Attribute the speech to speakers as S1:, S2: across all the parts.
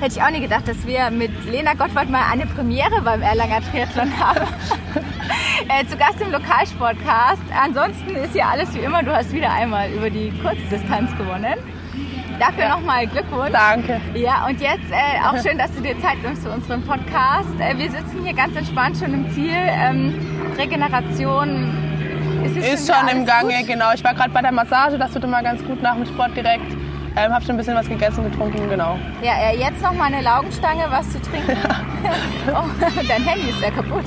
S1: Hätte ich auch nie gedacht, dass wir mit Lena Gottwald mal eine Premiere beim Erlanger Triathlon haben. äh, zu Gast im Lokalsportcast. Ansonsten ist hier alles wie immer. Du hast wieder einmal über die Kurzdistanz gewonnen. Dafür ja. nochmal Glückwunsch.
S2: Danke.
S1: Ja, und jetzt äh, auch schön, dass du dir Zeit nimmst für unseren Podcast. Äh, wir sitzen hier ganz entspannt schon im Ziel. Ähm, Regeneration
S2: ist, ist schon, schon im Gange, gut? genau. Ich war gerade bei der Massage, das wird immer ganz gut nach dem Sport direkt. Ähm, hab schon ein bisschen was gegessen, getrunken, genau.
S1: Ja, äh, jetzt noch mal eine Laugenstange, was zu trinken. Ja. oh, dein Handy ist ja kaputt.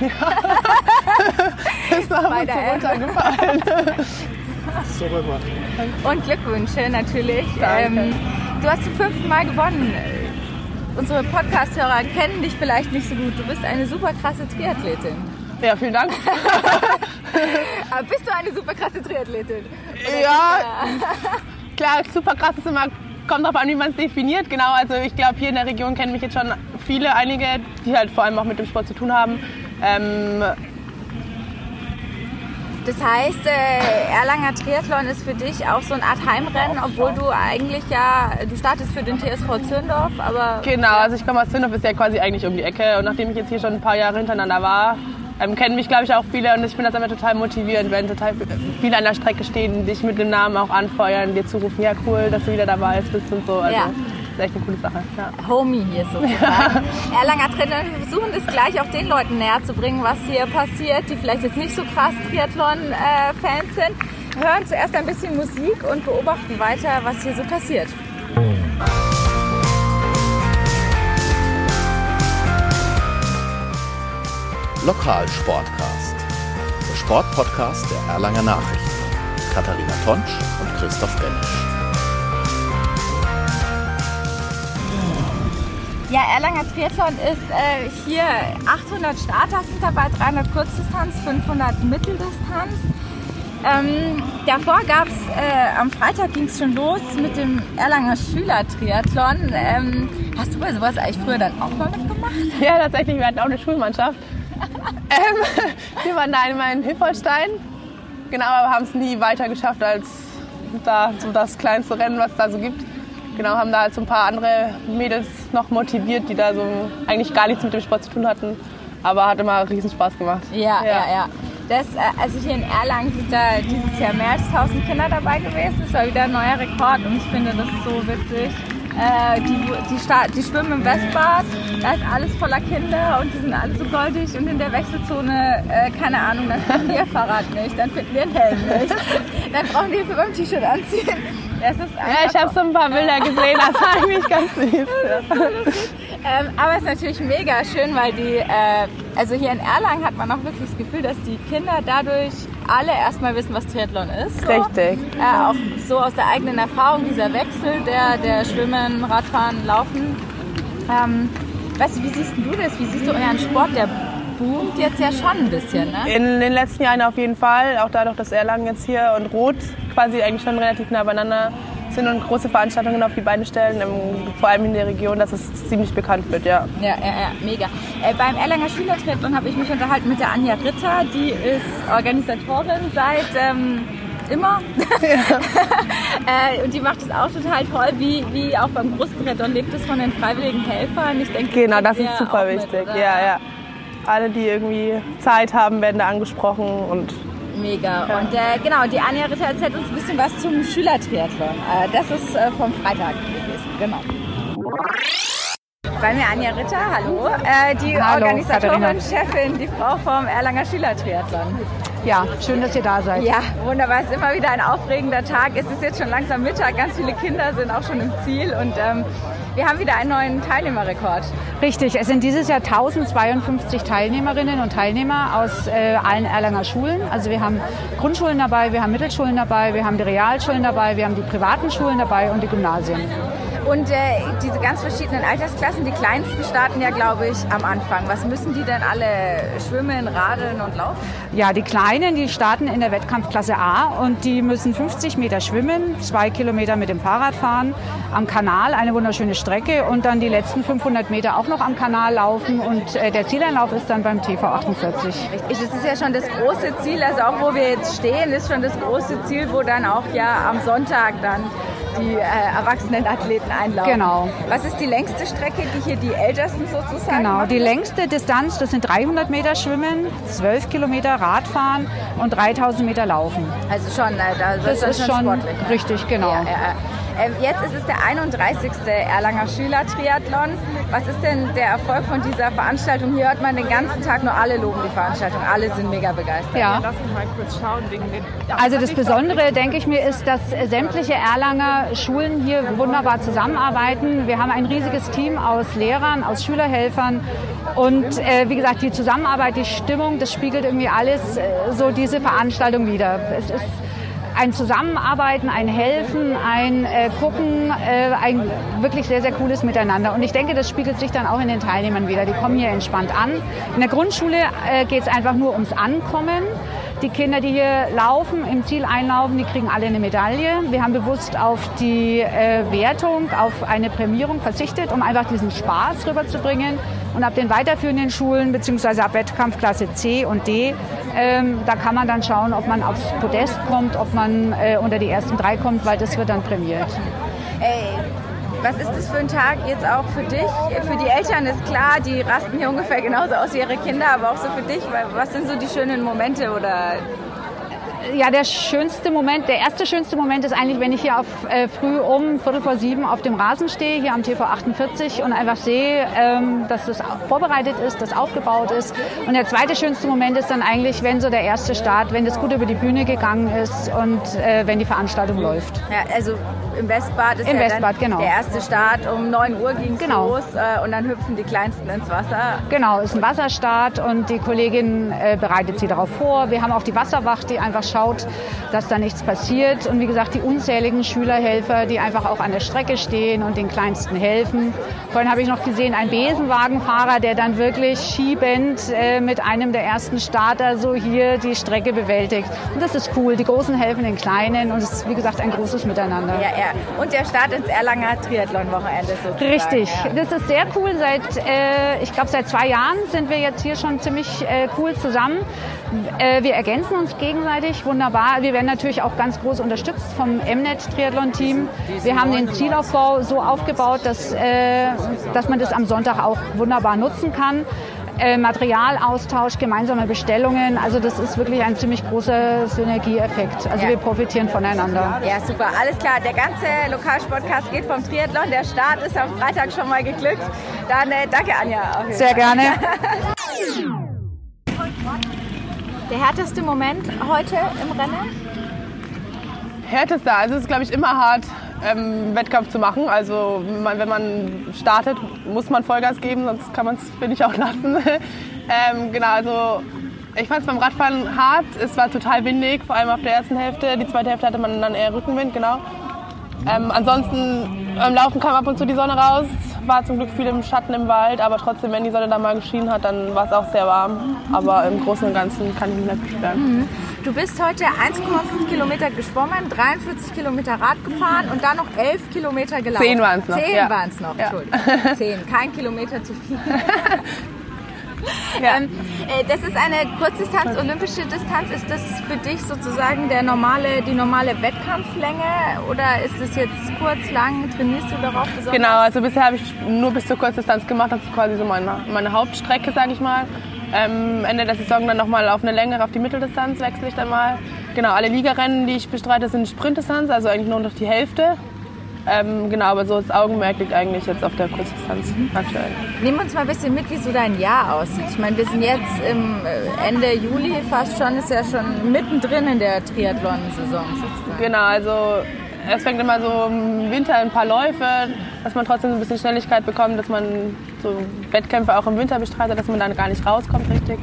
S1: Ja.
S2: ist aber so runtergefallen.
S1: so rüber. Und Glückwünsche natürlich. Ähm, du hast zum fünften Mal gewonnen. Unsere Podcast-Hörer kennen dich vielleicht nicht so gut. Du bist eine super krasse Triathletin.
S2: Ja, vielen Dank.
S1: Aber bist du eine super krasse Triathletin?
S2: Oder ja, klar, super krass ist immer, kommt darauf an, wie man es definiert. Genau, also ich glaube, hier in der Region kennen mich jetzt schon viele, einige, die halt vor allem auch mit dem Sport zu tun haben. Ähm,
S1: das heißt, äh, Erlanger Triathlon ist für dich auch so eine Art Heimrennen, obwohl du eigentlich ja, du startest für den TSV Zündorf, aber...
S2: Genau, also ich komme aus Zündorf, ist ja quasi eigentlich um die Ecke und nachdem ich jetzt hier schon ein paar Jahre hintereinander war, ähm, kennen mich, glaube ich, auch viele und ich finde das immer total motivierend, wenn total viele an der Strecke stehen, dich mit dem Namen auch anfeuern, dir zurufen, ja cool, dass du wieder dabei bist und so. Also, ja. Das ist echt eine coole Sache. Ja.
S1: Homie hier sozusagen. Ja. Erlanger Trainer, wir versuchen das gleich auch den Leuten näher zu bringen, was hier passiert, die vielleicht jetzt nicht so krass Triathlon-Fans sind. Hören zuerst ein bisschen Musik und beobachten weiter, was hier so passiert.
S3: Lokalsportcast. Der Sportpodcast der Erlanger Nachrichten. Katharina Tonsch und Christoph Benisch.
S1: Ja, Erlanger Triathlon ist äh, hier 800 Starter sind dabei, 300 Kurzdistanz, 500 Mitteldistanz. Ähm, davor gab es, äh, am Freitag ging es schon los mit dem Erlanger Schüler-Triathlon. Ähm, hast du bei sowas eigentlich früher dann auch mal mitgemacht?
S2: Ja, tatsächlich, wir hatten auch eine Schulmannschaft ähm, wir waren da einmal in Hilfolstein, genau, aber haben es nie weiter geschafft als da so das kleinste Rennen, was es da so gibt. Genau, haben da halt so ein paar andere Mädels noch motiviert, die da so eigentlich gar nichts mit dem Sport zu tun hatten. Aber hat immer riesen Spaß gemacht.
S1: Ja, ja, ja. ja. Das, also hier in Erlangen sind da dieses Jahr mehr als 1000 Kinder dabei gewesen. Das war wieder ein neuer Rekord und ich finde das so witzig. Äh, die, die, die, schwimmen im Westbad, da ist alles voller Kinder und die sind alle so goldig und in der Wechselzone, äh, keine Ahnung, dann finden wir Fahrrad nicht, dann finden wir den Helm nicht, dann brauchen die Hilfe beim T-Shirt anziehen.
S2: Ja, ich habe so ein paar Bilder gesehen, das war eigentlich ganz süß.
S1: Ähm, aber es ist natürlich mega schön, weil die, äh, also hier in Erlangen hat man auch wirklich das Gefühl, dass die Kinder dadurch alle erstmal wissen, was Triathlon ist.
S2: So. Richtig.
S1: Äh, auch so aus der eigenen Erfahrung, dieser Wechsel, der, der Schwimmen, Radfahren, Laufen. Ähm, weißt du, wie siehst du das? Wie siehst du euren Sport? Der boomt jetzt ja schon ein bisschen, ne?
S2: In den letzten Jahren auf jeden Fall. Auch dadurch, dass Erlangen jetzt hier und Rot quasi eigentlich schon relativ nah beieinander sind und große Veranstaltungen auf die Beine stellen, vor allem in der Region, dass es ziemlich bekannt wird, ja.
S1: Ja, ja, ja mega. Äh, beim Erlanger Schülertriathlon habe ich mich unterhalten mit der Anja Ritter, die ist Organisatorin seit ähm, immer. Ja. äh, und die macht es auch total toll, wie, wie auch beim Brusttriathlon lebt es von den freiwilligen Helfern. Ich denke,
S2: genau, das ist super wichtig. Mit, ja, ja. Alle, die irgendwie Zeit haben, werden da angesprochen und
S1: Mega. Ja. Und äh, genau, die Anja Ritter erzählt uns ein bisschen was zum Schülertriathlon. Äh, das ist äh, vom Freitag gewesen. Genau. Bei mir Anja Ritter, hallo. Äh, die hallo, Organisatorin, Katharina. Chefin, die Frau vom Erlanger Schülertriathlon.
S4: Ja, schön, dass ihr da seid.
S1: Ja, wunderbar. Es ist immer wieder ein aufregender Tag. Es ist jetzt schon langsam Mittag. Ganz viele Kinder sind auch schon im Ziel. Und ähm, wir haben wieder einen neuen Teilnehmerrekord.
S4: Richtig, es sind dieses Jahr 1052 Teilnehmerinnen und Teilnehmer aus äh, allen Erlanger Schulen. Also wir haben Grundschulen dabei, wir haben Mittelschulen dabei, wir haben die Realschulen dabei, wir haben die privaten Schulen dabei und die Gymnasien.
S1: Und äh, diese ganz verschiedenen Altersklassen, die kleinsten starten ja, glaube ich, am Anfang. Was müssen die denn alle schwimmen, radeln und laufen?
S4: Ja, die Kleinen, die starten in der Wettkampfklasse A und die müssen 50 Meter schwimmen, zwei Kilometer mit dem Fahrrad fahren, am Kanal eine wunderschöne Strecke und dann die letzten 500 Meter auch noch am Kanal laufen und äh, der Zieleinlauf ist dann beim TV 48.
S1: Richtig, das ist ja schon das große Ziel, also auch wo wir jetzt stehen, ist schon das große Ziel, wo dann auch ja am Sonntag dann die äh, erwachsenen Athleten einlaufen.
S4: Genau.
S1: Was ist die längste Strecke, die hier die Ältesten sozusagen
S4: Genau,
S1: machen?
S4: die längste Distanz, das sind 300 Meter Schwimmen, 12 Kilometer Radfahren und 3000 Meter Laufen.
S1: Also schon, äh, da
S4: Das ist schon
S1: sportlich. ne?
S4: richtig, genau.
S1: Ja, ja, ja. Ähm, Jetzt ist es der 31. Erlanger Schüler-Triathlon. Was ist denn der Erfolg von dieser Veranstaltung? Hier hört man den ganzen Tag nur alle loben die Veranstaltung. Alle sind mega begeistert.
S4: Ja.
S2: Lass mich mal kurz schauen wegen den.
S4: Also das Besondere, denke ich mir, ist, dass sämtliche Erlanger Schulen hier wunderbar zusammenarbeiten. Wir haben ein riesiges Team aus Lehrern, aus Schülerhelfern und äh, wie gesagt, die Zusammenarbeit, die Stimmung, das spiegelt irgendwie alles äh, so diese Veranstaltung wieder. Es ist ein Zusammenarbeiten, ein Helfen, ein äh, Gucken, äh, ein wirklich sehr, sehr cooles Miteinander. Und ich denke, das spiegelt sich dann auch in den Teilnehmern wieder. Die kommen hier entspannt an. In der Grundschule äh, geht es einfach nur ums Ankommen. Die Kinder, die hier laufen, im Ziel einlaufen, die kriegen alle eine Medaille. Wir haben bewusst auf die äh, Wertung, auf eine Prämierung verzichtet, um einfach diesen Spaß rüberzubringen. Und ab den weiterführenden Schulen, beziehungsweise ab Wettkampfklasse C und D, ähm, da kann man dann schauen, ob man aufs Podest kommt, ob man äh, unter die ersten drei kommt, weil das wird dann prämiert.
S1: Ey, was ist das für ein Tag jetzt auch für dich? Für die Eltern ist klar, die rasten hier ungefähr genauso aus wie ihre Kinder, aber auch so für dich. Was sind so die schönen Momente oder
S4: Ja, der schönste Moment, der erste schönste Moment ist eigentlich, wenn ich hier auf, äh, früh um Viertel vor sieben auf dem Rasen stehe, hier am TV 48 und einfach sehe, ähm, dass das vorbereitet ist, dass aufgebaut ist. Und der zweite schönste Moment ist dann eigentlich, wenn so der erste Start, wenn das gut über die Bühne gegangen ist und äh, wenn die Veranstaltung läuft.
S1: Ja, also im Westbad ist
S4: Im
S1: ja
S4: Westbad, genau.
S1: der erste Start. Um 9 Uhr ging es
S4: Genau.
S1: los äh, und dann hüpfen die Kleinsten ins Wasser.
S4: Genau, ist ein Wasserstart und die Kollegin äh, bereitet sie darauf vor. Wir haben auch die Wasserwacht, die einfach schaut, dass da nichts passiert. Und wie gesagt, die unzähligen Schülerhelfer, die einfach auch an der Strecke stehen und den Kleinsten helfen. Vorhin habe ich noch gesehen, ein Besenwagenfahrer, der dann wirklich schiebend äh, mit einem der ersten Starter so hier die Strecke bewältigt. Und das ist cool. Die Großen helfen den Kleinen und es ist, wie gesagt, ein großes Miteinander.
S1: Ja, ja. Und der Start ins Erlanger Triathlon-Wochenende sozusagen.
S4: Richtig,
S1: Ja.
S4: das ist sehr cool. Seit, äh, ich glaube, seit zwei Jahren sind wir jetzt hier schon ziemlich äh, cool zusammen. Äh, wir ergänzen uns gegenseitig wunderbar. Wir werden natürlich auch ganz groß unterstützt vom Mnet Triathlon Team. Wir haben den Zielaufbau so aufgebaut, dass, äh, dass man das am Sonntag auch wunderbar nutzen kann. Äh, Materialaustausch, gemeinsame Bestellungen. Also das ist wirklich ein ziemlich großer Synergieeffekt. Also
S1: Ja.
S4: wir profitieren voneinander.
S1: Ja, super, alles klar. Der ganze Lokalsportcast geht vom Triathlon. Der Start ist am Freitag schon mal geglückt. Dann äh, danke, Anja.
S4: Sehr gerne.
S1: Der härteste Moment heute im Rennen?
S2: Härtester. Also es ist, glaube ich, immer hart, ähm, Wettkampf zu machen. Also wenn man, startet, muss man Vollgas geben, sonst kann man es, finde ich, auch lassen. ähm, genau, also ich fand es beim Radfahren hart. Es war total windig, vor allem auf der ersten Hälfte. Die zweite Hälfte hatte man dann eher Rückenwind, genau. Ähm, ansonsten beim Laufen kam ab und zu die Sonne raus, war zum Glück viel im Schatten im Wald, aber trotzdem, wenn die Sonne dann mal geschienen hat, dann war es auch sehr warm. Aber im Großen und Ganzen kann ich mich nicht beschweren.
S1: Du bist heute 1,5 Kilometer geschwommen, 43 Kilometer Rad gefahren und dann noch 11 Kilometer gelaufen.
S2: Zehn waren's noch,
S1: Zehn
S2: ja.
S1: waren es noch,
S2: Ja.
S1: Entschuldigung. Zehn, kein Kilometer zu viel.
S2: Ja.
S1: Ähm, äh, das ist eine Kurzdistanz, olympische Distanz. Ist das für dich sozusagen der normale, die normale Wettkampflänge oder ist es jetzt kurz, lang? Trainierst du darauf besonders?
S2: Genau, also bisher habe ich nur bis zur Kurzdistanz gemacht. Das ist quasi so meine, meine Hauptstrecke, sage ich mal. Ähm, Ende der Saison dann nochmal auf eine längere, auf die Mitteldistanz wechsle ich dann mal. Genau, alle Ligarennen, die ich bestreite, sind Sprintdistanz, also eigentlich nur noch die Hälfte. Ähm, genau, aber so das Augenmerk liegt eigentlich jetzt auf der Kurzdistanz aktuell.
S1: Nimm uns mal ein bisschen mit, wie so dein Jahr aussieht. Ich meine, wir sind jetzt im äh, Ende Juli fast schon, ist ja schon mittendrin in der Triathlon-Saison sozusagen.
S2: Genau, also es fängt immer so im Winter ein paar Läufe, dass man trotzdem so ein bisschen Schnelligkeit bekommt, dass man so Wettkämpfe auch im Winter bestreitet, dass man dann gar nicht rauskommt richtig.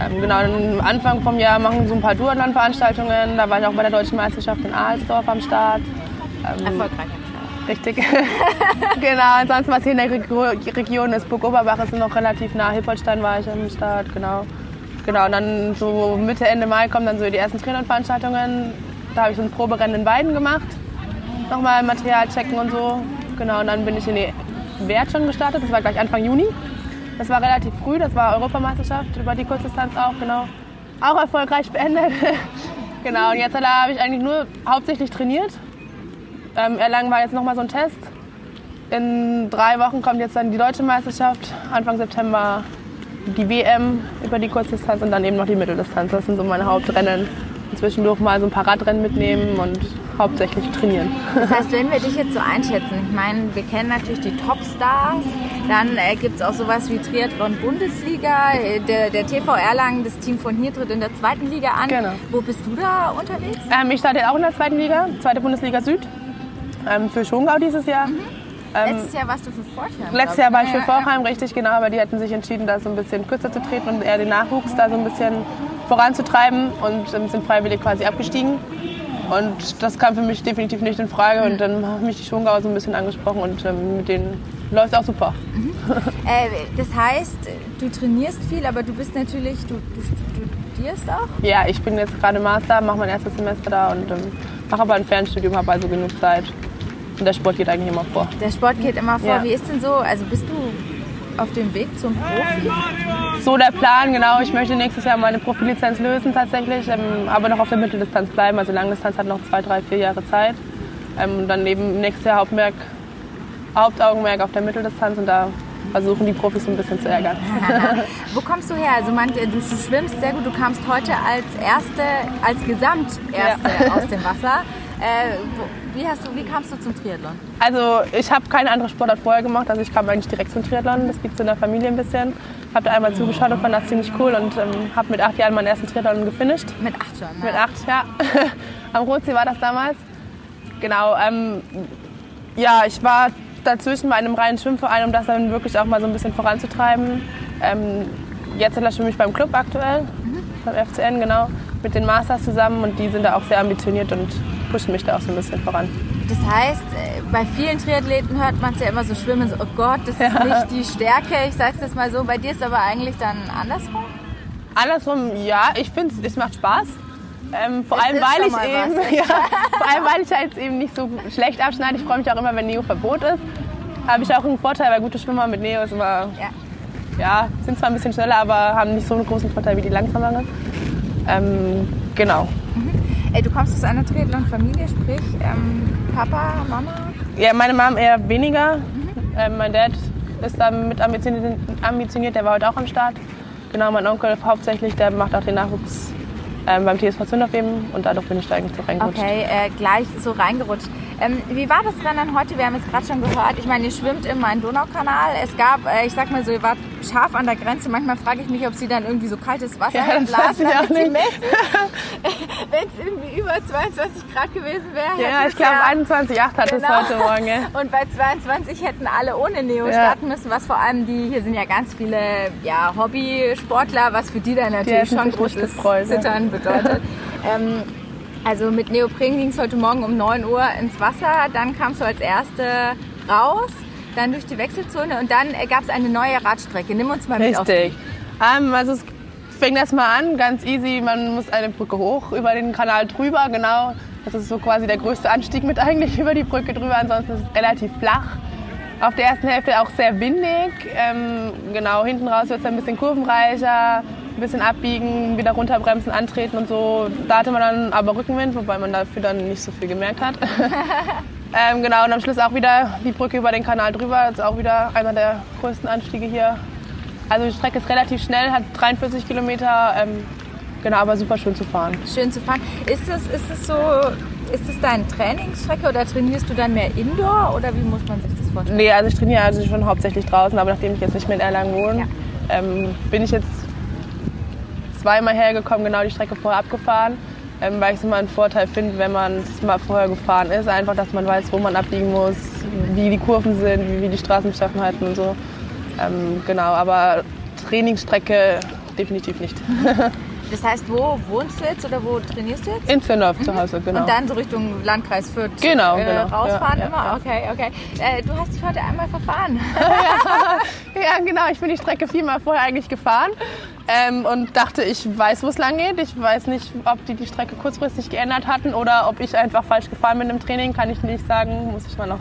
S2: Ähm, genau, am Anfang vom Jahr machen so ein paar Duathlon-Veranstaltungen. Da war ich auch bei der Deutschen Meisterschaft in Ahlsdorf am Start. Ähm,
S1: Erfolgreich.
S2: Richtig. genau, ansonsten was hier in der Reg- Region ist, Burg Oberbach ist noch relativ nah. Hippolstein war ich am Start, genau. Genau, und dann so Mitte, Ende Mai kommen dann so die ersten Triathlon-Veranstaltungen. Da habe ich so ein Proberennen in Weiden gemacht. Nochmal Material checken und so. Genau, und dann bin ich in die Wert schon gestartet. Das war gleich Anfang Juni. Das war relativ früh, das war Europameisterschaft über die Kurzdistanz auch, genau. Auch erfolgreich beendet. genau, und jetzt habe ich eigentlich nur hauptsächlich trainiert Ähm, Erlangen war jetzt nochmal so ein Test. In drei Wochen kommt jetzt dann die deutsche Meisterschaft. Anfang September die WM über die Kurzdistanz und dann eben noch die Mitteldistanz. Das sind so meine Hauptrennen. Zwischendurch mal so ein paar Radrennen mitnehmen und hauptsächlich trainieren.
S1: Das heißt, wenn wir dich jetzt so einschätzen, ich meine, wir kennen natürlich die Topstars, dann äh, gibt es auch sowas wie Triathlon Bundesliga, äh, der, der TV Erlangen, das Team von hier tritt in der zweiten Liga an.
S2: Genau.
S1: Wo bist du da unterwegs?
S2: Ähm, ich starte auch in der zweiten Liga, zweite Bundesliga Süd, ähm, für Schongau dieses Jahr. Ähm,
S1: Letztes Jahr warst du für Forchheim.
S2: Letztes Jahr war ich für Vorheim, richtig genau, aber die hatten sich entschieden, da so ein bisschen kürzer zu treten und eher den Nachwuchs da so ein bisschen voranzutreiben und ähm, sind freiwillig quasi abgestiegen. Und das kam für mich definitiv nicht in Frage und dann haben mich die Schongauer so ein bisschen angesprochen und ähm, mit denen läuft es auch super.
S1: Äh, das heißt, du trainierst viel, aber du bist natürlich, du, du studierst auch?
S2: Ja, ich bin jetzt gerade Master, mache mein erstes Semester da und ähm, mache aber ein Fernstudium, habe also genug Zeit. Und der Sport geht eigentlich immer vor.
S1: Der Sport geht immer vor.
S2: Ja.
S1: Wie ist denn so? Also bist du auf dem Weg zum Profi?
S2: So der Plan, genau. Ich möchte nächstes Jahr meine Profilizenz lösen tatsächlich, ähm, aber noch auf der Mitteldistanz bleiben. Also Langdistanz hat noch zwei, drei, vier Jahre Zeit. Ähm, und dann eben nächstes Jahr Hauptmerk, Hauptaugenmerk auf der Mitteldistanz und da versuchen die Profis ein bisschen zu ärgern.
S1: Wo kommst du her? Also man, du, du schwimmst sehr gut. Du kamst heute als Erste, als Gesamterste aus dem Wasser. Äh, wo, wie, hast du, wie kamst du zum Triathlon?
S2: Also ich habe keine andere Sportart vorher gemacht, also ich kam eigentlich direkt zum Triathlon. Das gibt es in der Familie ein bisschen. Habe da einmal zugeschaut und fand das ziemlich cool und ähm, habe mit acht Jahren meinen ersten Triathlon gefinisht.
S1: Mit acht schon. Ne?
S2: Mit acht, ja. Am Rotsee war das damals. Genau. Ähm, ja, ich war dazwischen bei einem reinen Schwimmverein, um das dann wirklich auch mal so ein bisschen voranzutreiben. Ähm, jetzt schwimme ich beim Club aktuell, beim FCN, genau, mit den Masters zusammen und die sind da auch sehr ambitioniert und pushen mich da auch so ein bisschen voran.
S1: Das heißt, äh, bei vielen Triathleten hört man es ja immer so schwimmen, so, oh Gott, das ist nicht die Stärke. Ich sag's jetzt mal so, bei dir ist aber eigentlich dann andersrum.
S2: Andersrum, ja, ich finde es macht Spaß. Ähm, vor
S1: Es
S2: allem, weil ich eben,
S1: was.
S2: ja, vor allem, weil ich halt eben nicht so schlecht abschneide. Ich freue mich auch immer, wenn Neo Verbot ist. Habe ich auch einen Vorteil, weil gute Schwimmer mit Neo ist immer,
S1: Ja.
S2: ja, sind zwar ein bisschen schneller, aber haben nicht so einen großen Vorteil wie die langsameren. Ähm, genau.
S1: Ey, du kommst aus einer Triathlon-Familie, sprich ähm, Papa, Mama.
S2: Ja, meine Mom eher weniger. Ähm, mein Dad ist da mit ambitioniert, ambitioniert, der war heute auch am Start. Genau, mein Onkel hauptsächlich, der macht auch den Nachwuchs ähm, beim TSV Zündorf eben und dadurch bin ich da eigentlich so reingerutscht.
S1: Okay, äh, gleich so reingerutscht. Ähm, wie war das Rennen heute? Wir haben es gerade schon gehört. Ich meine, ihr schwimmt im Main-Donau-Kanal. Es gab, äh, ich sag mal so, ihr wart scharf an der Grenze. Manchmal frage ich mich, ob sie dann irgendwie so kaltes Wasser
S2: Ja, das weiß
S1: blasen,
S2: ich auch
S1: damit sie messen. Wenn es irgendwie über 22 Grad gewesen wäre.
S2: Ja, ich
S1: es
S2: glaube 21,8 hat es
S1: Genau.
S2: heute Morgen. Ja.
S1: Und bei 22 hätten alle ohne Neo
S2: Ja.
S1: starten müssen, was vor allem die, hier sind ja ganz viele ja, Hobbysportler, was für die dann natürlich
S2: hätten
S1: schon großes
S2: gefreut, ja.
S1: Zittern bedeutet. ähm, also mit Neopren ging es heute Morgen um 9 Uhr ins Wasser, dann kamst du als Erste raus, dann durch die Wechselzone und dann gab es eine neue Radstrecke. Nimm uns mal mit auf.
S2: Richtig. Ähm, also es fängt erstmal an, ganz easy. Man muss eine Brücke hoch, über den Kanal drüber, genau. Das ist so quasi der größte Anstieg mit eigentlich über die Brücke drüber. Ansonsten ist es relativ flach. Auf der ersten Hälfte auch sehr windig. Ähm, genau, hinten raus wird es ein bisschen kurvenreicher, ein bisschen abbiegen, wieder runterbremsen, antreten und so. Da hatte man dann aber Rückenwind, wobei man dafür dann nicht so viel gemerkt hat. ähm, genau, und am Schluss auch wieder die Brücke über den Kanal drüber. Das ist auch wieder einer der größten Anstiege hier. Also die Strecke ist relativ schnell, hat 43 Kilometer, ähm, genau, aber super schön zu fahren.
S1: Schön zu fahren. Ist es, ist es so, ist es deine Trainingsstrecke oder trainierst du dann mehr Indoor oder wie muss man sich das vorstellen?
S2: Nee, also ich trainiere also schon hauptsächlich draußen, aber nachdem ich jetzt nicht mehr in Erlangen wohne,
S1: Ja.
S2: ähm, bin ich jetzt zweimal hergekommen, genau die Strecke vorher abgefahren, ähm, weil ich es immer einen Vorteil finde, wenn man es mal vorher gefahren ist, einfach, dass man weiß, wo man abbiegen muss, wie die Kurven sind, wie, wie die Straßenbeschaffenheiten und so. Ähm, genau, aber Trainingsstrecke definitiv nicht.
S1: Das heißt, wo wohnst du jetzt oder wo trainierst du jetzt?
S2: In Zündorf zu Hause, genau.
S1: Und dann so Richtung Landkreis Fürth
S2: Genau,
S1: äh,
S2: genau.
S1: rausfahren
S2: Ja, ja,
S1: immer?
S2: ja.
S1: Okay, okay. Äh, du hast dich heute einmal verfahren.
S2: Ja, genau. Ich bin die Strecke viermal vorher eigentlich gefahren ähm, und dachte, ich weiß, wo es lang geht. Ich weiß nicht, ob die die Strecke kurzfristig geändert hatten oder ob ich einfach falsch gefahren bin im Training. Kann ich nicht sagen. Muss ich mal noch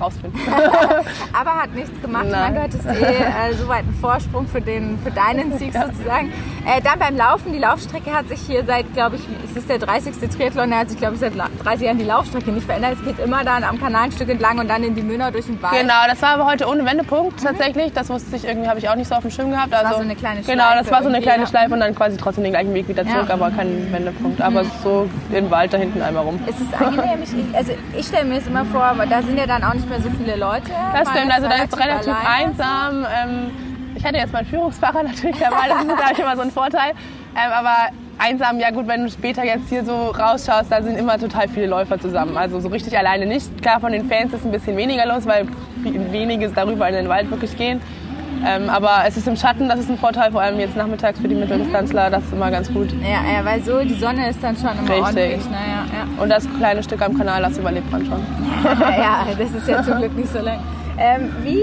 S2: rausfinden.
S1: Aber hat nichts gemacht.
S2: Nein.
S1: meine, du hattest eh äh, so weit einen Vorsprung für, den, für deinen Sieg sozusagen. Äh, dann beim Laufen, die Laufstrecke hat sich hier seit, glaube ich, es ist der 30. Triathlon, der hat sich, glaube ich, seit la- 30 Jahren die Laufstrecke nicht verändert. Es geht immer dann am Kanal ein Stück entlang und dann in die Münner durch den Wald.
S2: Genau, das war aber heute ohne Wendepunkt tatsächlich. Das wusste ich irgendwie, habe ich auch nicht so auf dem Schirm gehabt. Also,
S1: war so eine kleine
S2: Genau, das
S1: Schleife
S2: war so eine kleine
S1: ja.
S2: Schleife und dann quasi trotzdem den gleichen Weg wieder
S1: Ja.
S2: zurück, aber kein Wendepunkt. Aber so im Wald da hinten einmal rum.
S1: Es ist angenehm. Ich, also ich stelle mir es immer vor, aber da sind ja dann auch nicht mehr so viele Leute.
S2: Das stimmt, also da ist
S1: relativ
S2: einsam. Ähm, ich hatte jetzt meinen Führungsfahrer natürlich dabei, das ist glaube ich immer so ein Vorteil. Ähm, aber einsam, ja gut, wenn du später jetzt hier so rausschaust, da sind immer total viele Läufer zusammen. Also so richtig alleine nicht. Klar, von den Fans ist ein bisschen weniger los, weil viel- wenige darüber in den Wald wirklich gehen. Ähm, aber es ist im Schatten, das ist ein Vorteil, vor allem jetzt nachmittags für die Mitteldistanzler, das ist immer ganz gut.
S1: Ja, ja, weil so die Sonne ist dann schon immer
S2: Richtig.
S1: ordentlich. Naja, ja.
S2: Und das kleine Stück am Kanal, das überlebt man schon.
S1: ja, das ist ja zum Glück nicht so lang. Ähm, wie,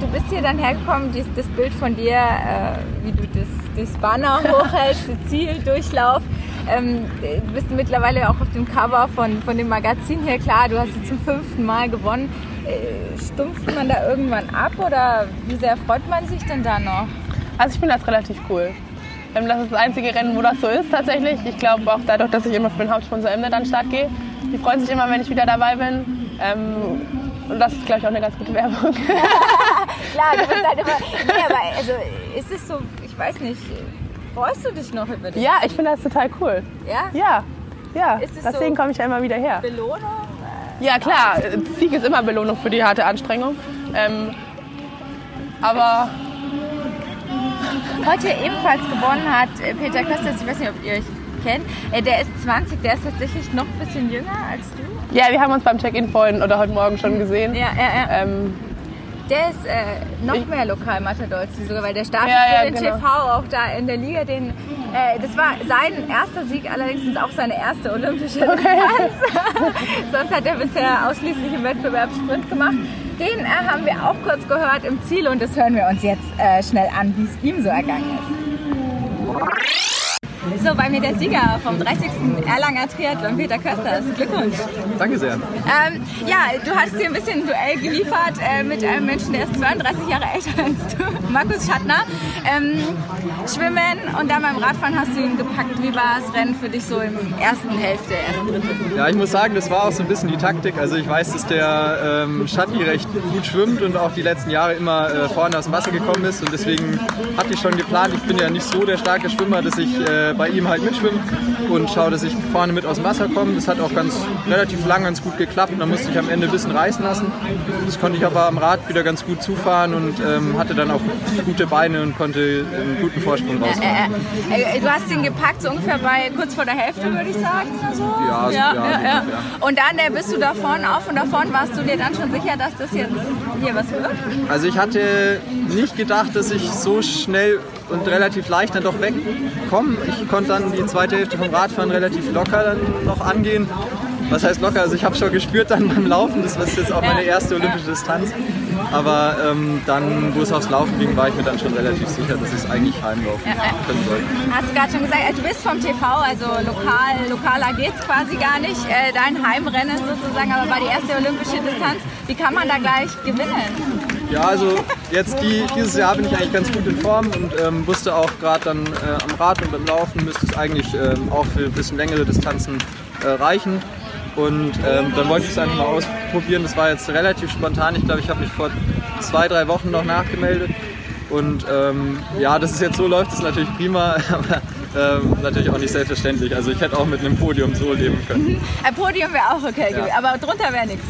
S1: du bist hier dann hergekommen, dies, das Bild von dir, äh, wie du das, das Banner hochhältst, das Zieldurchlauf. Ähm, du bist mittlerweile auch auf dem Cover von, von dem Magazin hier. Klar, du hast jetzt zum fünften Mal gewonnen. Äh, stumpft man da irgendwann ab oder wie sehr freut man sich denn da noch?
S2: Also ich finde das relativ cool. Ähm, Das ist das einzige Rennen, wo das so ist tatsächlich. Ich glaube auch dadurch, dass ich immer für den Hauptsponsor Emnet an den Start gehe. Die freuen sich immer, wenn ich wieder dabei bin. Ähm, und das ist, glaube ich, auch eine ganz gute Werbung.
S1: Klar, du bist halt immer. Nee, aber also ist es so, ich weiß nicht, freust du dich noch über die
S2: ja, ich finde das total cool.
S1: ja?
S2: Ja, ja. Deswegen
S1: so-
S2: komme ich ja immer wieder her.
S1: Belohnung?
S2: Ja, klar, Sieg ist immer Belohnung für die harte Anstrengung. Ähm, aber
S1: Heute ebenfalls gewonnen hat äh, Peter Kösters, ich weiß nicht, ob ihr euch kennt. Äh, Der ist 20, der ist tatsächlich noch ein bisschen jünger als du.
S2: ja, wir haben uns beim Check-in vorhin oder heute Morgen schon gesehen.
S1: Ja, ja, ja.
S2: Ähm,
S1: Der ist äh, noch mehr Lokalmatador als sogar, weil der startet
S2: Ja, ja,
S1: für den
S2: genau.
S1: TV auch da in der Liga. Den, das war sein erster Sieg, allerdings ist es auch seine erste olympische Distanz. Sonst hat er bisher ausschließlich im Wettbewerb Sprint gemacht. Den äh, haben wir auch kurz gehört im Ziel und das hören wir uns jetzt äh, schnell an, wie es ihm so ergangen ist. So, bei mir der Sieger vom 30. Erlanger Triathlon, Peter Kösters. Glückwunsch.
S5: Danke sehr.
S1: Ähm, ja, du hast dir ein bisschen ein Duell geliefert äh, mit einem Menschen, der ist 32 Jahre älter als du, Markus Schattner. Ähm, Schwimmen und dann beim Radfahren hast du ihn gepackt. Wie war das Rennen für dich so im ersten Hälfte, ersten Drittel?
S5: Ja, ich muss sagen, das war auch so ein bisschen die Taktik. Also ich weiß, dass der ähm, Schatti recht gut schwimmt und auch die letzten Jahre immer äh, vorne aus dem Wasser gekommen ist. Und deswegen hatte ich schon geplant, ich bin ja nicht so der starke Schwimmer, dass ich äh, bei ihm halt mitschwimme und schaue, dass ich vorne mit aus dem Wasser komme. Das hat auch ganz relativ lang ganz gut geklappt. Da musste ich am Ende ein bisschen reißen lassen. Das konnte ich aber am Rad wieder ganz gut zufahren und ähm, hatte dann auch gute Beine und konnte einen guten Vorsprung rausfahren.
S1: Äh, äh, du hast ihn gepackt so ungefähr bei kurz vor der Hälfte, würde ich sagen. Oder so.
S5: Ja, so- ja, so ungefähr.
S1: Und dann äh, bist du da vorne auf und da vorne warst du dir dann schon sicher, dass das jetzt hier was wird?
S5: Also ich hatte nicht gedacht, dass ich so schnell und relativ leicht dann doch wegkomme. Ich konnte dann die zweite Hälfte vom Radfahren relativ locker dann noch angehen. Was heißt locker? Also ich habe schon gespürt dann beim Laufen, das war jetzt auch meine erste olympische Distanz. Aber ähm, dann, wo es aufs Laufen ging, war ich mir dann schon relativ sicher, dass ich es eigentlich heimlaufen können sollte.
S1: Hast du gerade schon gesagt, äh, du bist vom TV, also lokal, lokaler geht's quasi gar nicht. Äh, Dein Heimrennen sozusagen, aber war die erste olympische Distanz. Wie kann man da gleich gewinnen?
S5: Ja, also jetzt die, dieses Jahr bin ich eigentlich ganz gut in Form und ähm, wusste auch gerade dann äh, am Rad und beim Laufen müsste es eigentlich ähm, auch für ein bisschen längere Distanzen äh, reichen. Und ähm, dann wollte ich es einfach mal ausprobieren. Das war jetzt relativ spontan. Ich glaube, ich habe mich vor zwei, drei Wochen noch nachgemeldet. Und ähm, ja, dass es jetzt so läuft, ist natürlich prima, aber ähm, natürlich auch nicht selbstverständlich. Also ich hätte auch mit einem Podium so leben können.
S1: Ein Podium wäre auch okay gewesen, aber drunter wäre nichts.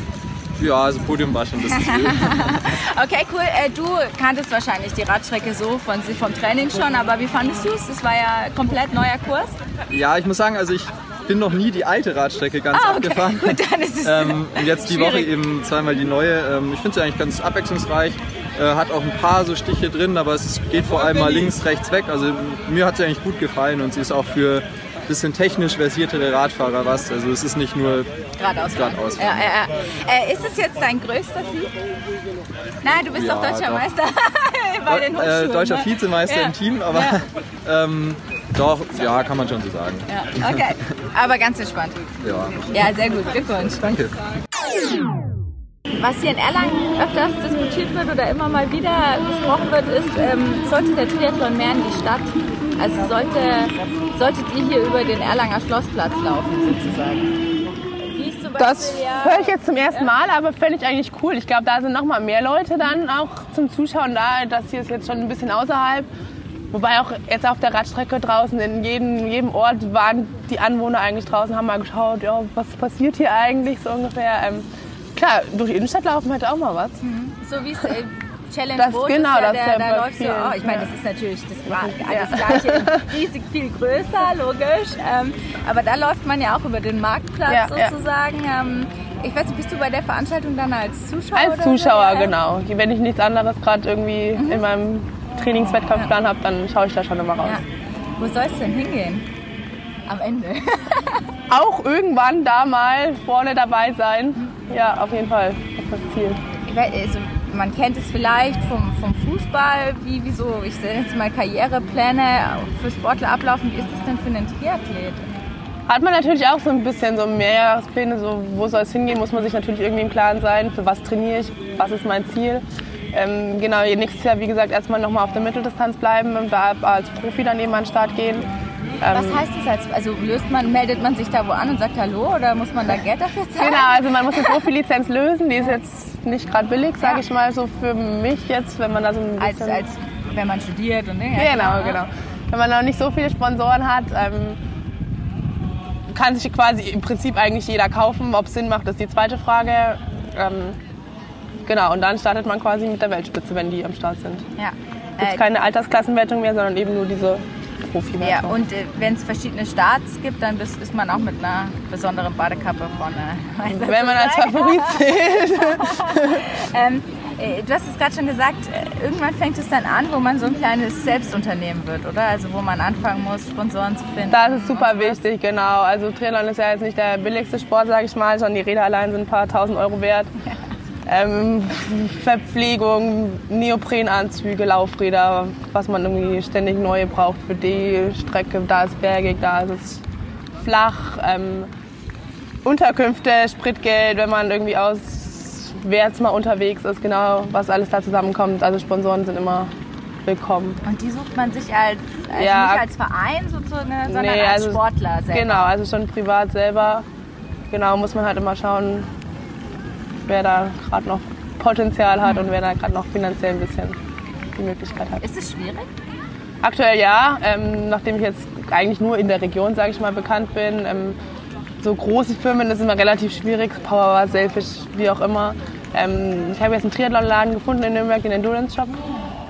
S5: Ja, also Podium war schon das Ziel.
S1: Okay, cool. Äh, du kanntest wahrscheinlich die Radstrecke so von, vom Training schon, aber wie fandest du es? Das war ja komplett neuer Kurs.
S5: Ja, ich muss sagen, also ich bin noch nie die alte Radstrecke ganz
S1: Ah, okay.
S5: abgefahren.
S1: Gut, dann ist es
S5: Ähm, und jetzt die Woche
S1: schwierig.
S5: eben zweimal die neue. Ähm, ich finde sie eigentlich ganz abwechslungsreich. Äh, hat auch ein paar so Stiche drin, aber es geht vor allem mal links, rechts weg. Also mir hat sie eigentlich gut gefallen und sie ist auch für bisschen technisch versiertere Radfahrer was. Also es ist nicht nur
S1: Geradeaus.
S5: Geradeaus
S1: Ja, ja, ja. Äh, ist es jetzt dein größter Sieg? Nein, du bist doch deutscher
S5: doch.
S1: Meister bei den
S5: äh,
S1: Hochschulen.
S5: deutscher
S1: ne?
S5: Vizemeister im Team, aber ähm, doch, ja, kann man schon so sagen.
S1: Ja, okay. Aber ganz entspannt.
S5: Ja,
S1: Ja, sehr gut. Glückwunsch.
S5: danke.
S1: was hier in Erlangen öfters diskutiert wird oder immer mal wieder besprochen wird, ist, ähm, sollte der Triathlon mehr in die Stadt? Also sollte, solltet ihr hier über den Erlanger Schlossplatz laufen sozusagen?
S2: Das höre ich jetzt zum ersten Mal, aber fände ich eigentlich cool. Ich glaube, da sind noch mal mehr Leute dann auch zum Zuschauen da. Das hier ist jetzt schon ein bisschen außerhalb. Wobei auch jetzt auf der Radstrecke draußen in jedem, jedem Ort waren die Anwohner eigentlich draußen, haben mal geschaut, ja, was passiert hier eigentlich so ungefähr. Ähm, klar, durch die Innenstadt laufen hätte auch mal was.
S1: So wie es äh, Challenge
S2: Das-
S1: Boot
S2: genau,
S1: ist, ja,
S2: das
S1: der, da du
S2: vielen,
S1: auch. Ich meine,
S2: ja.
S1: das ist natürlich das, das gleiche, riesig viel größer, logisch. Ähm, aber da läuft man ja auch über den Marktplatz sozusagen. Ähm, ich weiß nicht, bist du bei der Veranstaltung dann als Zuschauer?
S2: Als
S1: so?
S2: Zuschauer,
S1: ja.
S2: genau. Wenn ich nichts anderes gerade irgendwie in meinem Trainingswettkampfplan habe, dann schaue ich da schon immer raus.
S1: Wo soll es denn hingehen? Am Ende.
S2: Auch irgendwann da mal vorne dabei sein. Ja, auf jeden Fall. Das ist das Ziel.
S1: Also, man kennt es vielleicht vom, vom Fußball, wie, wie so, ich sehe jetzt mal Karrierepläne für Sportler ablaufen. Wie ist das denn für einen Triathlet?
S2: Hat man natürlich auch so ein bisschen so Mehrjahrespläne, so wo soll es hingehen, muss man sich natürlich irgendwie im Klaren sein, für was trainiere ich, was ist mein Ziel. Ähm, genau, nächstes Jahr, wie gesagt, erstmal nochmal auf der Mitteldistanz bleiben und da als Profi dann eben an den Start gehen.
S1: Was heißt das? Als, also löst man, meldet man sich da wo an und sagt Hallo oder muss man da Geld dafür zahlen?
S2: Genau, also man muss eine Profilizenz lösen, die ist jetzt nicht gerade billig, sage
S1: Ja.
S2: ich mal, so für mich jetzt, wenn man da so ein
S1: Als,
S2: bisschen...
S1: als wenn man studiert und ne?
S2: Genau, genau. Wenn man noch nicht so viele Sponsoren hat, ähm, kann sich quasi im Prinzip eigentlich jeder kaufen. Ob es Sinn macht, ist die zweite Frage. Ähm, genau, und dann startet man quasi mit der Weltspitze, wenn die am Start sind.
S1: Ja.
S2: Gibt
S1: Äh,
S2: keine Altersklassenwertung mehr, sondern eben nur diese
S1: ja,
S2: Profiwertung.
S1: und äh, wenn es verschiedene Starts gibt, dann bist, ist man auch mit einer besonderen Badekappe vorne.
S2: wenn man als Favorit zählt.
S1: Ähm, äh, du hast es gerade schon gesagt, äh, irgendwann fängt es dann an, wo man so ein kleines Selbstunternehmen wird, oder? Also wo man anfangen muss, Sponsoren zu finden.
S2: Das ist super wichtig, genau. Also Triathlon ist ja jetzt nicht der billigste Sport, sage ich mal, sondern die Räder allein sind ein paar tausend Euro wert. Ähm, Verpflegung, Neoprenanzüge, Laufräder, was man irgendwie ständig neue braucht für die Strecke. Da ist bergig, da ist es flach. Ähm, Unterkünfte, Spritgeld, wenn man irgendwie auswärts mal unterwegs ist, genau, was alles da zusammenkommt. Also Sponsoren sind immer willkommen.
S1: Und die sucht man sich als, also
S2: Ja.
S1: nicht als Verein, sozusagen, sondern
S2: Nee,
S1: als
S2: also-
S1: Sportler selber.
S2: Genau, also schon privat selber. Genau, muss man halt immer schauen, wer da gerade noch Potenzial hat und wer da gerade noch finanziell ein bisschen die Möglichkeit hat.
S1: Ist es schwierig?
S2: Aktuell ja, ähm, nachdem ich jetzt eigentlich nur in der Region, sage ich mal, bekannt bin. Ähm, so große Firmen das ist immer relativ schwierig, Power, Selfish, wie auch immer. Ähm, ich habe jetzt einen Triathlonladen gefunden in Nürnberg, den Endurance Shop,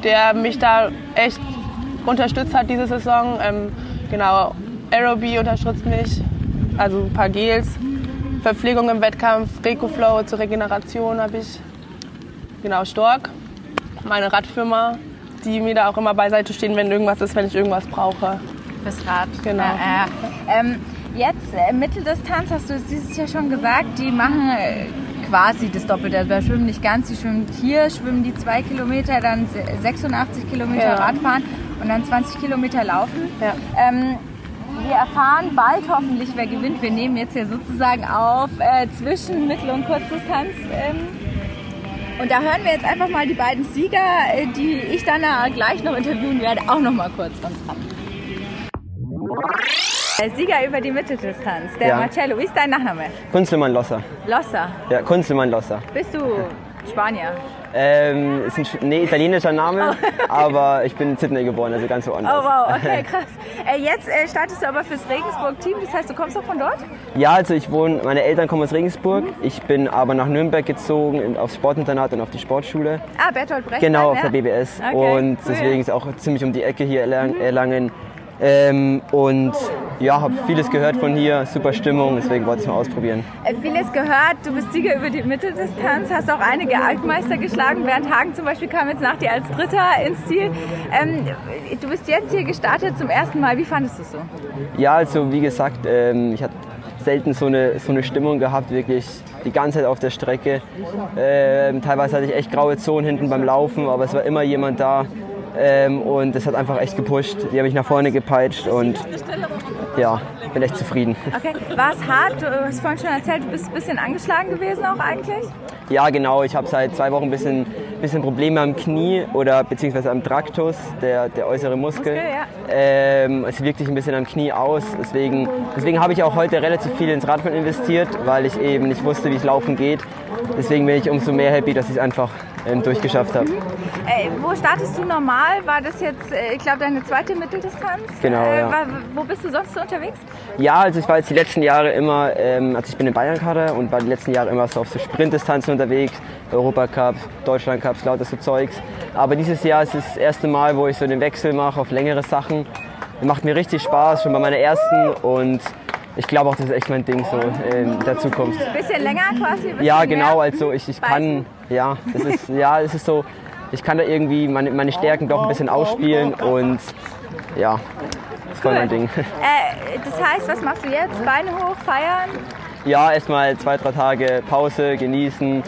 S2: der mich da echt unterstützt hat diese Saison. Ähm, genau, Aerobie unterstützt mich, also ein paar Gels, Verpflegung im Wettkampf, RecoFlow zur Regeneration habe ich. Genau, Stork, meine Radfirma, die mir da auch immer beiseite stehen, wenn irgendwas ist, wenn ich irgendwas brauche.
S1: Fürs Rad.
S2: Genau.
S1: Ja, ja. Ähm, jetzt äh, Mitteldistanz, hast du es dieses Jahr schon gesagt, die machen äh, quasi das Doppelte. Also Schwimmen nicht ganz. Die schwimmen hier, schwimmen die zwei Kilometer, dann se- 86 Kilometer
S2: Ja.
S1: Radfahren und dann 20 Kilometer laufen.
S2: Ja.
S1: Ähm, wir erfahren bald hoffentlich, wer gewinnt. Wir nehmen jetzt hier sozusagen auf äh, zwischen Mittel- und Kurzdistanz. Ähm, und da hören wir jetzt einfach mal die beiden Sieger, äh, die ich dann äh, gleich noch interviewen werde, auch noch mal kurz uns an. Der Sieger über die Mitteldistanz, der
S6: Ja.
S1: Marcello. Wie ist dein Nachname?
S6: Kunzelmann Losser.
S1: Losser.
S6: Ja, Kunzelmann Losser.
S1: Bist du Spanier?
S6: Ähm, ist ein nee, italienischer Name, aber ich bin in Sydney geboren, also ganz woanders.
S1: Oh wow, okay, krass. Äh, jetzt äh, startest du aber fürs Regensburg-Team, das heißt, du kommst doch von dort?
S6: Ja, also ich wohne, meine Eltern kommen aus Regensburg. Ich bin aber nach Nürnberg gezogen, aufs Sportinternat und auf die Sportschule.
S1: Ah, Bertolt Brecht.
S6: Genau, auf der BBS.
S1: Okay,
S6: und
S1: cool.
S6: deswegen ist auch ziemlich um die Ecke hier Erlang- Erlangen. Ähm, und ja, habe vieles gehört von hier, super Stimmung, deswegen wollte ich es mal ausprobieren.
S1: Äh, Vieles gehört, du bist Sieger über die Mitteldistanz, hast auch einige Altmeister geschlagen. Bernd Hagen zum Beispiel kam jetzt nach dir als Dritter ins Ziel. Ähm, du bist jetzt hier gestartet zum ersten Mal. Wie fandest du es so?
S6: Ja, also wie gesagt, ähm, ich hatte selten so eine, so eine Stimmung gehabt, wirklich die ganze Zeit auf der Strecke. Ähm, teilweise hatte ich echt graue Zonen hinten beim Laufen, aber es war immer jemand da. Ähm, und das hat einfach echt gepusht. Die haben mich nach vorne gepeitscht und ja, bin echt zufrieden.
S1: Okay, war es hart? Du hast vorhin schon erzählt, du bist ein bisschen angeschlagen gewesen auch eigentlich?
S6: Ja, genau. Ich habe seit zwei Wochen ein bisschen, bisschen Probleme am Knie oder beziehungsweise am Traktus, der, der äußere Muskel.
S1: Muskel, ja.
S6: ähm, es wirkt sich ein bisschen am Knie aus. Deswegen, deswegen habe ich auch heute relativ viel ins Radfahren investiert, weil ich eben nicht wusste, wie es laufen geht. Deswegen bin ich umso mehr happy, dass ich es einfach durchgeschafft habe.
S1: Äh, wo startest du normal? War das jetzt, äh, ich glaube, deine zweite Mitteldistanz?
S6: Genau,
S1: Äh,
S6: ja.
S1: war, wo bist du sonst so unterwegs?
S6: Ja, also ich war jetzt die letzten Jahre immer, ähm, also ich bin in Bayern-Kader und war die letzten Jahre immer so auf so Sprintdistanzen unterwegs, Europacup, Deutschlandcups, lauter so Zeugs. Aber dieses Jahr ist das erste Mal, wo ich so den Wechsel mache auf längere Sachen. Macht mir richtig Spaß, schon bei meiner ersten und ich glaube auch, das ist echt mein Ding so ähm, in der Zukunft.
S1: Bisschen länger quasi? Bisschen
S6: Ja, genau, also ich, ich kann, ja, das ist, ja, es ist so, ich kann da irgendwie meine, meine Stärken doch ein bisschen ausspielen und ja, das ist voll mein Ding.
S1: Äh, das heißt, was machst du jetzt? Beine hoch, feiern?
S6: Ja, erstmal zwei, drei Tage Pause, genießen.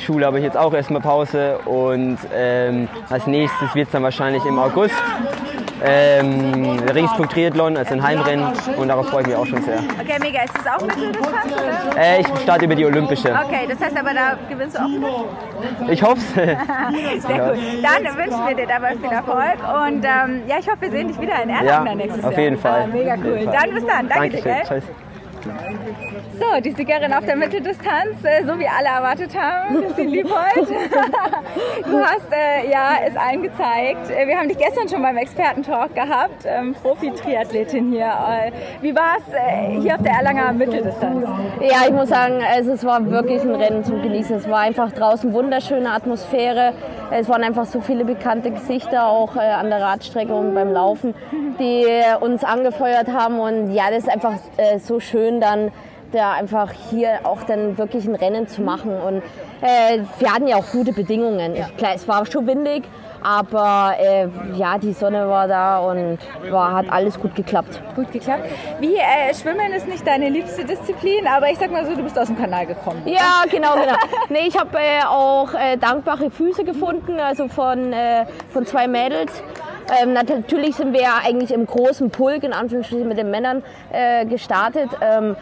S6: Schule habe ich jetzt auch erstmal Pause und ähm, als nächstes wird es dann wahrscheinlich im August ähm, Regensburg Triathlon, also ein Heimrennen und darauf freue ich mich auch schon sehr.
S1: Okay, mega. Ist das auch Mitteldistanz? Oder?
S6: Äh, ich starte über die Olympische.
S1: Okay, das heißt aber, da gewinnst du auch mit?
S6: Ich hoffe
S1: Sehr gut. Dann wünschen wir dir dabei viel Erfolg und ähm, ja, ich hoffe, wir sehen dich wieder in Erlangen
S6: Ja,
S1: nächstes
S6: auf
S1: Jahr.
S6: jeden Fall.
S1: Ah, mega
S6: Auf
S1: cool. Dann bis dann. Danke dir,
S6: Dankeschön.
S1: gell?
S6: Tschüss.
S1: So, die Siegerin auf der Mitteldistanz, äh, so wie alle erwartet haben, ist die Liebold. Du hast äh, ja es allen gezeigt. Äh, Wir haben dich gestern schon beim Expertentalk gehabt, ähm, Profi-Triathletin hier. Äh, Wie war es äh, hier auf der Erlanger Mitteldistanz?
S7: Ja, ich muss sagen, also es war wirklich ein Rennen zum Genießen. Es war einfach draußen wunderschöne Atmosphäre. Es waren einfach so viele bekannte Gesichter auch äh, an der Radstrecke und beim Laufen, die uns angefeuert haben. Und ja, das ist einfach so schön dann da einfach hier auch dann wirklich ein Rennen zu machen. Und äh, wir hatten ja auch gute Bedingungen. Klar, es war schon windig, aber äh, ja, die Sonne war da und war, hat alles gut geklappt.
S1: Gut geklappt. Wie, äh, Schwimmen ist nicht deine liebste Disziplin, aber ich sag mal so, du bist aus dem Kanal gekommen.
S7: Ja, genau, genau. Nee, ich habe äh, auch äh, dankbare Füße gefunden, also von, äh, von zwei Mädels. Ähm, natürlich sind wir ja eigentlich im großen Pulk, in Anführungsstrichen, mit den Männern äh, gestartet. Ähm,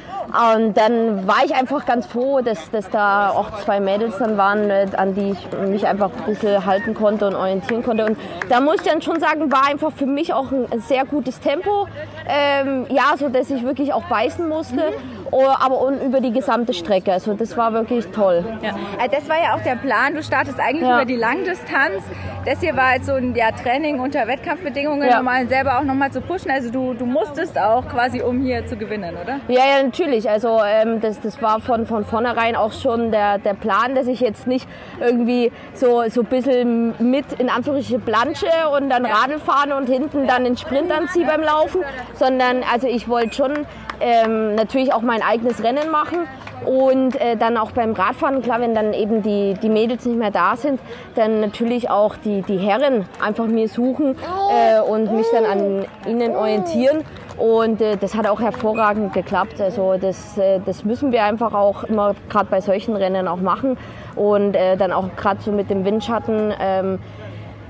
S7: und dann war ich einfach ganz froh, dass, dass da auch zwei Mädels dann waren, äh, an die ich mich einfach ein bisschen halten konnte und orientieren konnte. Und da muss ich dann schon sagen, war einfach für mich auch ein sehr gutes Tempo. Ähm, ja, so dass ich wirklich auch beißen musste, oh, aber und über die gesamte Strecke. Also das war wirklich toll.
S1: Ja. Äh, Das war ja auch der Plan. Du startest eigentlich
S7: Ja.
S1: über die Langdistanz. Das hier war jetzt so ein ja, Training unter Wettkampfbedingungen,
S7: Ja.
S1: um einen selber auch nochmal zu pushen. Also du, du musstest auch quasi, um hier zu gewinnen, oder?
S7: Ja, ja, natürlich. Also ähm, das, das war von, von vornherein auch schon der, der Plan, dass ich jetzt nicht irgendwie so, so ein bisschen mit in Anführungsstrichen plansche und dann Radl fahre und hinten dann den Sprint anziehe beim Laufen, sondern also ich wollte schon ähm, natürlich auch mein eigenes Rennen machen und äh, dann auch beim Radfahren, klar, wenn dann eben die, die Mädels nicht mehr da sind, dann natürlich auch die, die Herren einfach mir suchen äh, und mich dann an ihnen orientieren. Und äh, das hat auch hervorragend geklappt. Also das, äh, das müssen wir einfach auch immer gerade bei solchen Rennen auch machen. Und äh, dann auch gerade so mit dem Windschatten. Ähm,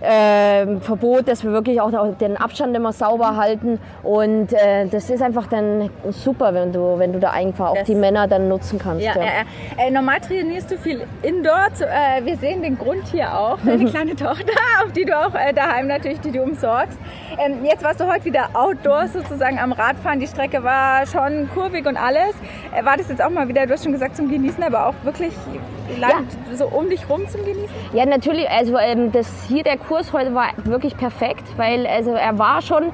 S7: ähm, Verbot, dass wir wirklich auch den Abstand immer sauber halten und äh, das ist einfach dann super, wenn du, wenn du da einfach auch
S1: Das-
S7: die Männer dann nutzen kannst.
S1: Ja, ja. ja. Äh, normal trainierst du viel Indoor. Zu, äh, wir sehen den Grund hier auch. Deine kleine Tochter, auf die du auch äh, daheim natürlich, die du umsorgst. Ähm, jetzt warst du heute wieder Outdoors sozusagen am Radfahren. Die Strecke war schon kurvig und alles. Äh, war das jetzt auch mal wieder, du hast schon gesagt, zum Genießen, aber auch wirklich Land so um dich rum zum Genießen?
S7: Ja, natürlich. Also ähm, das hier der Kurs heute war wirklich perfekt, weil also er war schon,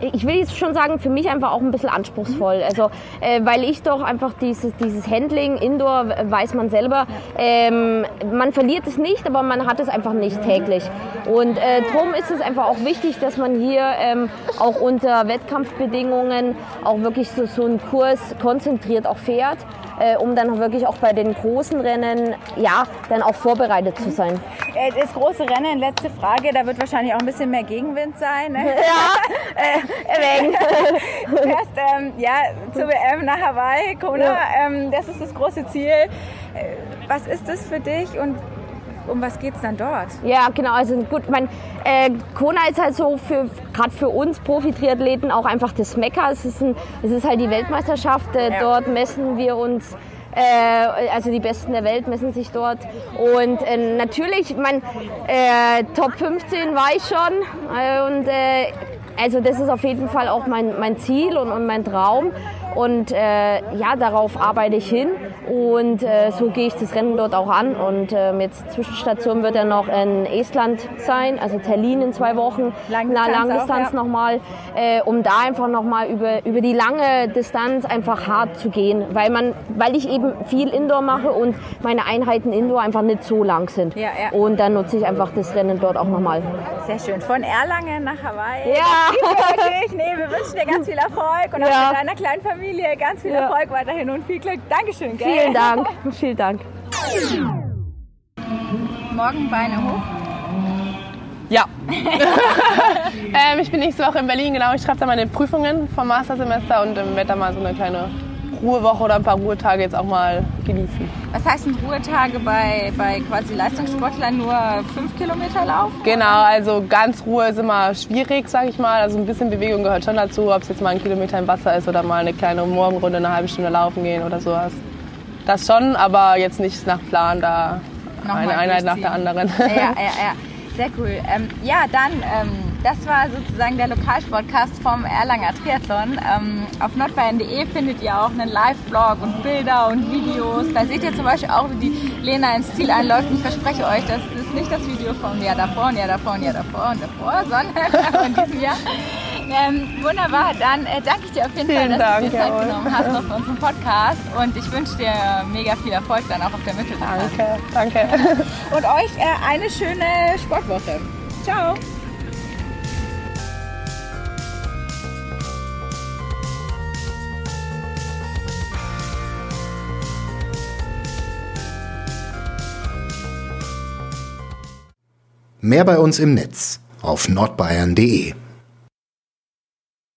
S7: ich, will jetzt schon sagen, für mich einfach auch ein bisschen anspruchsvoll. Also äh, weil ich doch einfach dieses dieses Handling Indoor weiß man selber, ähm, man verliert es nicht, aber man hat es einfach nicht täglich. Und äh, drum ist es einfach auch wichtig, dass man hier ähm, auch unter Wettkampfbedingungen auch wirklich so, so einen Kurs konzentriert auch fährt, äh, um dann wirklich auch bei den großen Rennen ja dann auch vorbereitet zu sein.
S1: Äh, Das große Rennen, letzte Frage, da wird wahrscheinlich auch ein bisschen mehr Gegenwind sein. Ne?
S7: Ja,
S1: Du fährst ähm, ja, zur WM nach Hawaii, Kona, ähm, das ist das große Ziel. Äh, Was ist das für dich und um was geht es dann dort?
S7: Ja, genau. Also gut, mein äh, Kona ist halt so für gerade für uns Profi-Triathleten auch einfach das Mekka. Es ist, ein, es ist halt die Weltmeisterschaft. Äh,
S1: Ja.
S7: Dort messen wir uns. Äh, also die Besten der Welt messen sich dort. Und äh, natürlich, mein äh, Top 15 war ich schon. Äh, und äh, also das ist auf jeden Fall auch mein, mein Ziel und, und mein Traum. Und äh, ja, darauf arbeite ich hin und äh, so gehe ich das Rennen dort auch an. Und ähm, jetzt Zwischenstation wird er noch in Estland sein, also Tallinn in zwei Wochen,
S1: Langdistanz
S7: na Langdistanz
S1: auch, ja.
S7: nochmal, äh, um da einfach nochmal über, über die lange Distanz einfach hart zu gehen, weil man, weil ich eben viel Indoor mache und meine Einheiten Indoor einfach nicht so lang sind.
S1: Ja, ja.
S7: Und dann nutze ich einfach das Rennen dort auch nochmal.
S1: Sehr schön. Von Erlangen nach Hawaii.
S7: Ja.
S1: Wirklich. Nee, wir wünschen dir ganz viel Erfolg und auch mit deiner kleinen Familie ganz viel. Erfolg weiterhin und viel Glück. Dankeschön, gell?
S7: Vielen Dank, vielen Dank.
S1: Morgen Beine hoch.
S2: Ja. ähm, ich bin nächste Woche in Berlin, genau. Ich schreibe da meine Prüfungen vom Mastersemester und werde da mal so eine kleine Ruhewoche oder ein paar Ruhetage jetzt auch mal genießen.
S1: Was heißt denn Ruhetage bei, bei quasi Leistungssportlern nur fünf Kilometer laufen?
S2: Genau, also ganz Ruhe ist immer schwierig, sag ich mal. Also ein bisschen Bewegung gehört schon dazu, ob es jetzt mal ein Kilometer im Wasser ist oder mal eine kleine Morgenrunde, eine halbe Stunde laufen gehen oder sowas. Das schon, aber jetzt nicht nach Plan, da
S1: Nochmal
S2: eine Einheit nach der anderen.
S1: Ja, ja, ja. Sehr cool. Ähm, ja, dann, ähm, das war sozusagen der Lokalsportcast vom Erlanger Triathlon. Ähm, auf nordbayern.de findet ihr auch einen Live-Blog und Bilder und Videos. Da seht ihr zum Beispiel auch, wie die Lena ins Ziel einläuft. Und ich verspreche euch, das ist nicht das Video vom Jahr davor und Jahr davor und Jahr davor und davor, sondern von diesem Jahr. Ähm, wunderbar, dann äh, danke ich dir auf jeden
S2: Vielen
S1: Fall, dass du
S2: Dank,
S1: dir Zeit
S2: jawohl.
S1: genommen hast noch für unseren Podcast. Und ich wünsche dir mega viel Erfolg dann auch auf der Mitteldistanz.
S2: Danke, danke.
S1: Und euch äh, eine schöne Sportwoche. Ciao.
S3: Mehr bei uns im Netz auf nordbayern.de.